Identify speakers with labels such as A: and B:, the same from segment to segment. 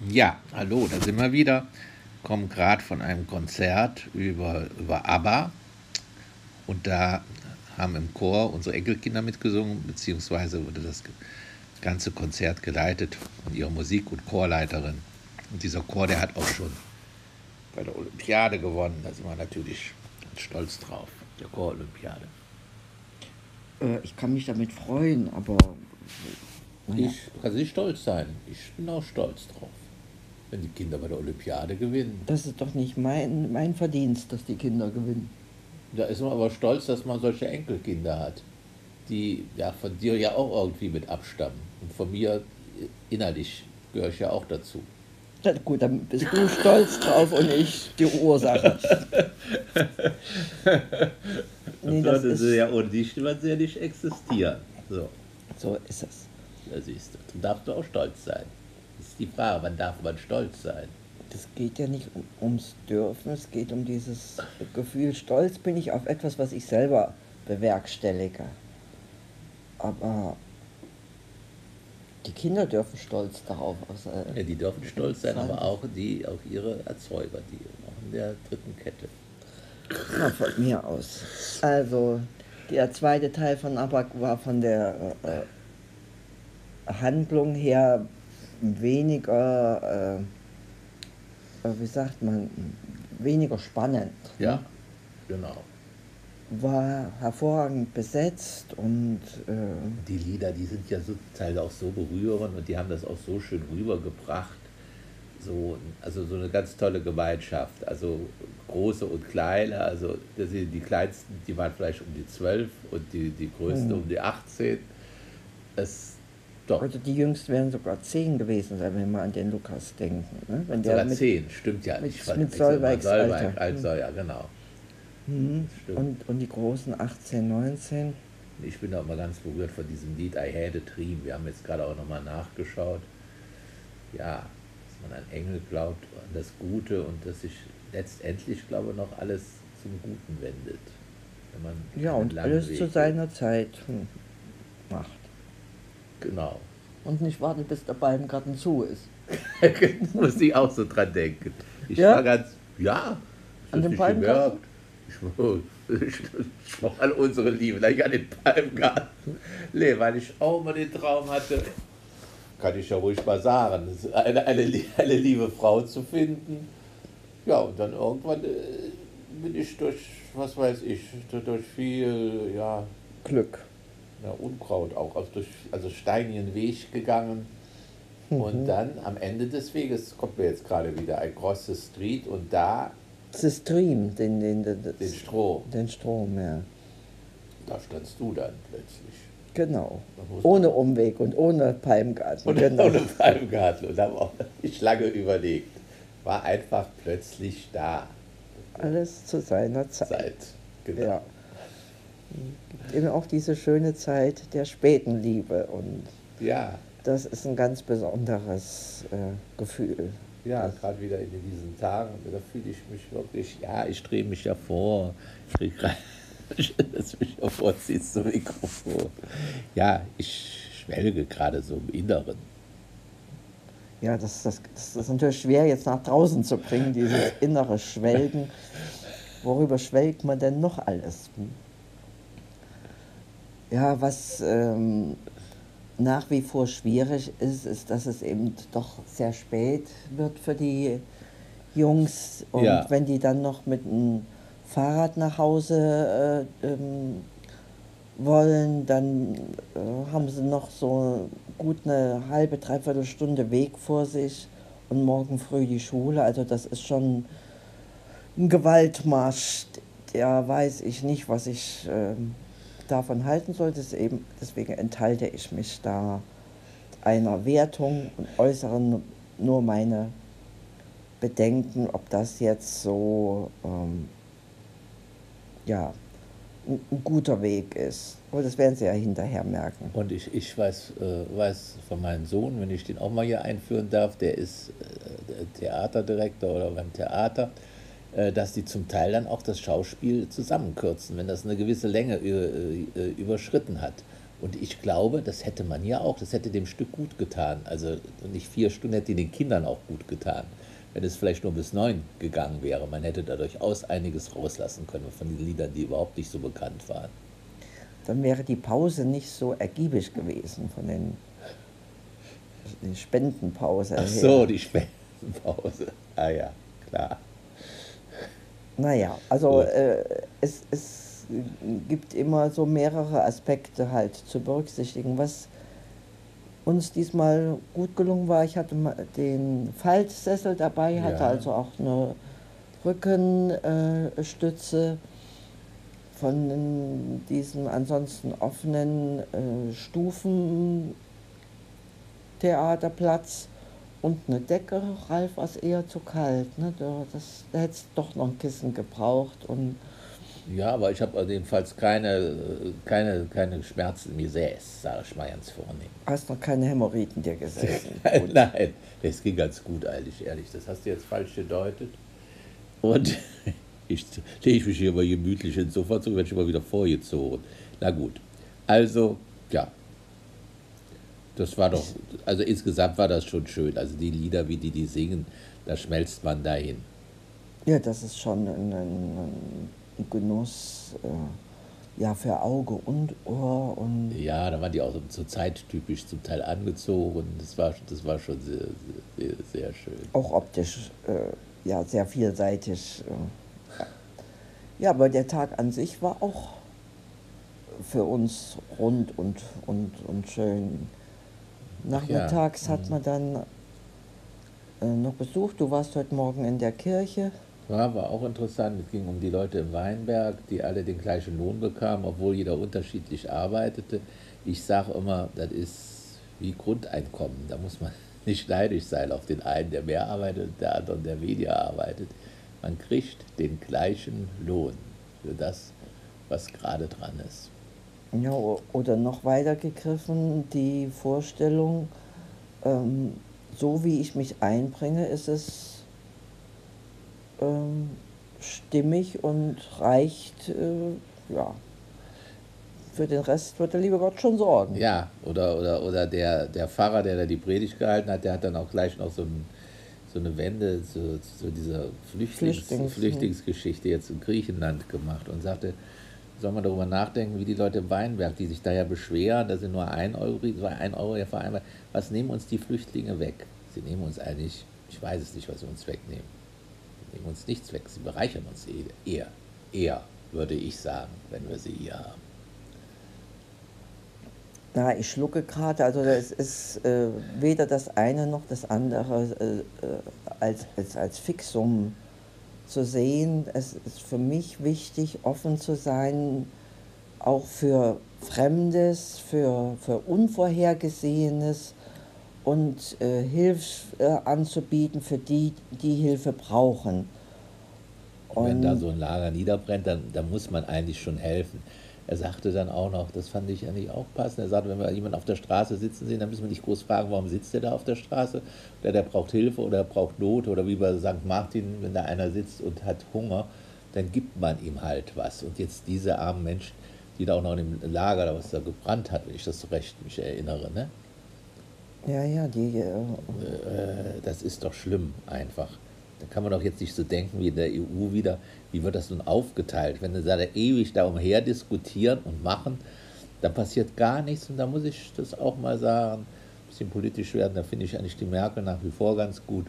A: Ja, hallo, da sind wir wieder. Kommen gerade von einem Konzert über, über ABBA. Und da haben im Chor unsere Enkelkinder mitgesungen, beziehungsweise wurde das ganze Konzert geleitet von ihrer Musik- und Chorleiterin. Und dieser Chor, der hat auch schon bei der Olympiade gewonnen. Da sind wir natürlich stolz drauf, der Chor-Olympiade.
B: Äh, ich kann mich damit freuen, aber.
A: naja. Ich kann nicht stolz sein. Ich bin auch stolz drauf wenn die Kinder bei der Olympiade gewinnen.
B: Das ist doch nicht mein, mein Verdienst, dass die Kinder gewinnen.
A: Da ist man aber stolz, dass man solche Enkelkinder hat, die ja von dir ja auch irgendwie mit abstammen. Und von mir innerlich gehöre ich ja auch dazu.
B: Ja, gut, dann bist du stolz drauf und ich die Ursache.
A: nee, das sie ja ohne dich würden sie ja nicht existieren. So.
B: so ist es.
A: Da siehst du. Du darfst du auch stolz sein ist die Frage, wann darf man stolz sein?
B: Das geht ja nicht ums Dürfen, es geht um dieses Gefühl, stolz bin ich auf etwas, was ich selber bewerkstellige. Aber die Kinder dürfen stolz darauf sein.
A: Ja, die dürfen stolz sein, aber auch die, auch ihre Erzeuger, die auch in der dritten Kette.
B: Na, von mir aus. Also, der zweite Teil von Abak war von der äh, Handlung her weniger, äh, wie sagt man, weniger spannend.
A: Ja, genau.
B: War hervorragend besetzt und. Äh,
A: die Lieder, die sind ja zum Teil auch so berührend und die haben das auch so schön rübergebracht. So, also so eine ganz tolle Gemeinschaft. Also große und kleine, also die, die kleinsten, die waren vielleicht um die 12 und die, die größten mhm. um die 18. Es
B: doch. Also die jüngsten werden sogar zehn gewesen sein, wenn wir an den Lukas denken. Ne? Wenn
A: sogar mit, zehn, stimmt ja.
B: Mit, ich mit Solveigs
A: Solveig, Alter. ja genau.
B: Mhm. Und, und die großen 18, 19.
A: Ich bin auch mal ganz berührt von diesem Lied I Had a Dream. Wir haben jetzt gerade auch nochmal nachgeschaut. Ja, dass man an Engel glaubt, an das Gute und dass sich letztendlich, glaube ich, noch alles zum Guten wendet.
B: Wenn man ja, und alles Weg zu seiner Zeit hm, macht.
A: Genau.
B: Und nicht warten, bis der Balmgarten zu ist.
A: Muss ich auch so dran denken. Ich ja? war ganz, ja,
B: an dem Palmgarten.
A: Ich, ich, ich mal unsere Liebe, gleich an den Palmgarten. Nee, weil ich auch mal den Traum hatte, kann ich ja ruhig mal sagen, eine, eine, eine liebe Frau zu finden. Ja, und dann irgendwann äh, bin ich durch, was weiß ich, durch viel, ja.
B: Glück
A: ja, Unkraut auch, also, durch, also steinigen Weg gegangen. Mhm. Und dann am Ende des Weges kommt mir jetzt gerade wieder ein großes Street und da.
B: Das Stream, den, den, den,
A: den Strom.
B: Den Strom, ja.
A: Da standst du dann plötzlich.
B: Genau. Ohne Umweg und ohne Palmgarten.
A: Und genau. Ohne Palmgarten. Und habe auch nicht lange überlegt. War einfach plötzlich da.
B: Alles zu seiner Zeit. Zeit.
A: Genau. Ja
B: eben auch diese schöne Zeit der späten Liebe. Und
A: ja.
B: das ist ein ganz besonderes äh, Gefühl.
A: Ja, gerade wieder in diesen Tagen, da fühle ich mich wirklich, ja, ich drehe mich ja vor. Ich drehe dass mich ja vorziehst zum Mikrofon. Ja, ich schwelge gerade so im Inneren.
B: Ja, das, das, das ist natürlich schwer jetzt nach draußen zu bringen, dieses innere Schwelgen. Worüber schwelgt man denn noch alles? Ja, was ähm, nach wie vor schwierig ist, ist, dass es eben doch sehr spät wird für die Jungs. Und ja. wenn die dann noch mit dem Fahrrad nach Hause äh, ähm, wollen, dann äh, haben sie noch so gut eine halbe, dreiviertel Stunde Weg vor sich und morgen früh die Schule. Also das ist schon ein Gewaltmarsch. Der weiß ich nicht, was ich... Äh, davon halten sollte. Eben, deswegen enthalte ich mich da einer Wertung und äußere nur meine Bedenken, ob das jetzt so ähm, ja, ein, ein, guter Weg ist. Aber das werden Sie ja hinterher merken.
A: Und ich, ich weiß, äh, weiß von meinem Sohn, wenn ich den auch mal hier einführen darf, der ist äh, Theaterdirektor oder beim Theater. Äh, dass die zum Teil dann auch das Schauspiel zusammenkürzen, wenn das eine gewisse Länge äh, überschritten hat. Und ich glaube, das hätte man ja auch, das hätte dem Stück gut getan. Also nicht vier Stunden hätte den Kindern auch gut getan. Wenn es vielleicht nur bis neun gegangen wäre, man hätte da durchaus einiges rauslassen können von den Liedern, die überhaupt nicht so bekannt waren.
B: Dann wäre die Pause nicht so ergiebig gewesen von den die Spendenpause.
A: Ach so, her. die Spendenpause. Ah ja, klar.
B: Naja, also äh, es, es gibt immer so mehrere Aspekte halt zu berücksichtigen. Was uns diesmal gut gelungen war, ich hatte den Faltsessel dabei, hatte ja. also auch eine Rückenstütze äh, von diesem ansonsten offenen äh, Stufentheaterplatz und eine Decke, Ralf, war es eher zu kalt. Ne? Da, das, da hätte es doch noch ein Kissen gebraucht. Und
A: ja, aber ich habe jedenfalls keine, keine, keine Schmerzen im Gesäß, sage ich mal ganz vornehm.
B: Hast noch keine Hämorrhoiden dir gesessen?
A: Nein, das ging ganz gut, ehrlich, ehrlich. Das hast du jetzt falsch gedeutet. Und ich lege mich hier mal gemütlich ins Sofa zu, werde ich mal wieder vorgezogen. Na gut, also, ja, das war doch, also insgesamt war das schon schön. Also die Lieder, wie die die singen, da schmelzt man dahin.
B: Ja, das ist schon ein, ein, Genuss, äh, ja, für Auge und Ohr. Und
A: ja, da waren die auch so zeittypisch zum Teil angezogen. Das war, das war schon sehr, sehr, sehr schön.
B: Auch optisch, äh, ja, sehr vielseitig. Äh. Ja, aber der Tag an sich war auch für uns rund und, und, und schön. Nachmittags ja. hat man dann äh, noch besucht. Du warst heute Morgen in der Kirche.
A: Ja, war auch interessant. Es ging um die Leute im Weinberg, die alle den gleichen Lohn bekamen, obwohl jeder unterschiedlich arbeitete. Ich sage immer, das ist wie Grundeinkommen. Da muss man nicht neidisch sein auf den einen, der mehr arbeitet und der andere, der weniger arbeitet. Man kriegt den gleichen Lohn für das, was gerade dran ist.
B: Ja, oder noch weiter gegriffen, die Vorstellung, ähm, so wie ich mich einbringe, ist es ähm, stimmig und reicht, äh, ja, für den Rest wird der liebe Gott schon sorgen.
A: Ja, oder, oder, oder der, der Pfarrer, der da die Predigt gehalten hat, der hat dann auch gleich noch so, ein, so eine Wende zu, zu dieser Flüchtlings, Flüchtlings, Flüchtlingsgeschichte jetzt in Griechenland gemacht und sagte, soll man darüber nachdenken, wie die Leute im Weinberg, die sich da ja beschweren, dass sie nur ein Euro, ein Euro ja vereinbart, was nehmen uns die Flüchtlinge weg? Sie nehmen uns eigentlich, ich weiß es nicht, was sie uns wegnehmen. Sie nehmen uns nichts weg, sie bereichern uns eher, eher, würde ich sagen, wenn wir sie hier haben.
B: Na, ich schlucke gerade, also es ist äh, weder das eine noch das andere äh, äh als, als, als Fixum zu sehen, es ist für mich wichtig, offen zu sein, auch für Fremdes, für, für Unvorhergesehenes und äh, Hilfe äh, anzubieten für die, die Hilfe brauchen.
A: Und wenn da so ein Lager niederbrennt, dann, dann muss man eigentlich schon helfen. Er sagte dann auch noch, das fand ich eigentlich auch passend, er sagte, wenn wir jemanden auf der Straße sitzen sehen, dann müssen wir nicht groß fragen, warum sitzt der da auf der Straße? Oder der braucht Hilfe oder braucht Not oder wie bei St. Martin, wenn da einer sitzt und hat Hunger, dann gibt man ihm halt was. Und jetzt diese armen Menschen, die da auch noch in dem Lager, was da gebrannt hat, wenn ich das recht mich erinnere, ne?
B: Ja, ja, die. Äh,
A: äh das ist doch schlimm einfach. Da kann man doch jetzt nicht so denken wie in der EU wieder, wie wird das nun aufgeteilt? Wenn sie da ewig da umher diskutieren und machen, dann passiert gar nichts und da muss ich das auch mal sagen, ein bisschen politisch werden, da finde ich eigentlich die Merkel nach wie vor ganz gut.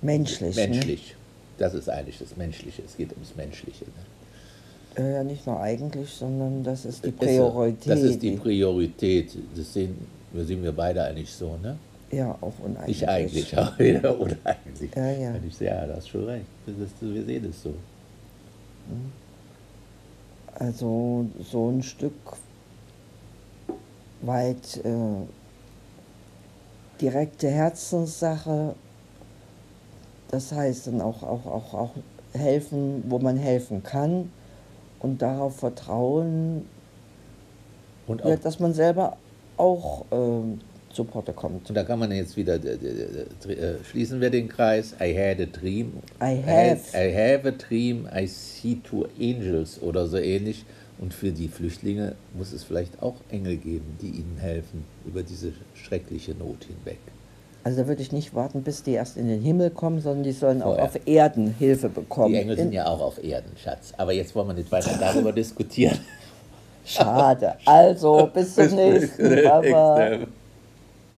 B: Menschlich.
A: Menschlich. Ne? Das ist eigentlich das Menschliche. Es geht ums Menschliche.
B: Ne? Ja, nicht nur eigentlich, sondern das ist die Priorität.
A: Das ist die Priorität. Das sehen, das sehen wir beide eigentlich so, ne?
B: Ja, auch uneigentlich.
A: Nicht eigentlich, auch wieder uneigentlich.
B: Ja, ja.
A: Ich ja, du hast schon recht. Das ist, wir sehen es so.
B: Also so ein Stück weit äh, direkte Herzenssache. Das heißt dann auch, auch, auch, auch helfen, wo man helfen kann und darauf vertrauen, und auch, ja, dass man selber auch äh, zu Potte kommt.
A: Und da kann man jetzt wieder, äh, äh, schließen wir den Kreis. I had a dream.
B: I have.
A: I, have a dream. I see two angels oder so ähnlich. Und für die Flüchtlinge muss es vielleicht auch Engel geben, die ihnen helfen über diese schreckliche Not hinweg.
B: Also da würde ich nicht warten, bis die erst in den Himmel kommen, sondern die sollen Vorher. auch auf Erden Hilfe bekommen. Die
A: Engel sind ja auch auf Erden, Schatz. Aber jetzt wollen wir nicht weiter darüber diskutieren.
B: Schade. Also, bis zum nächsten. Bye.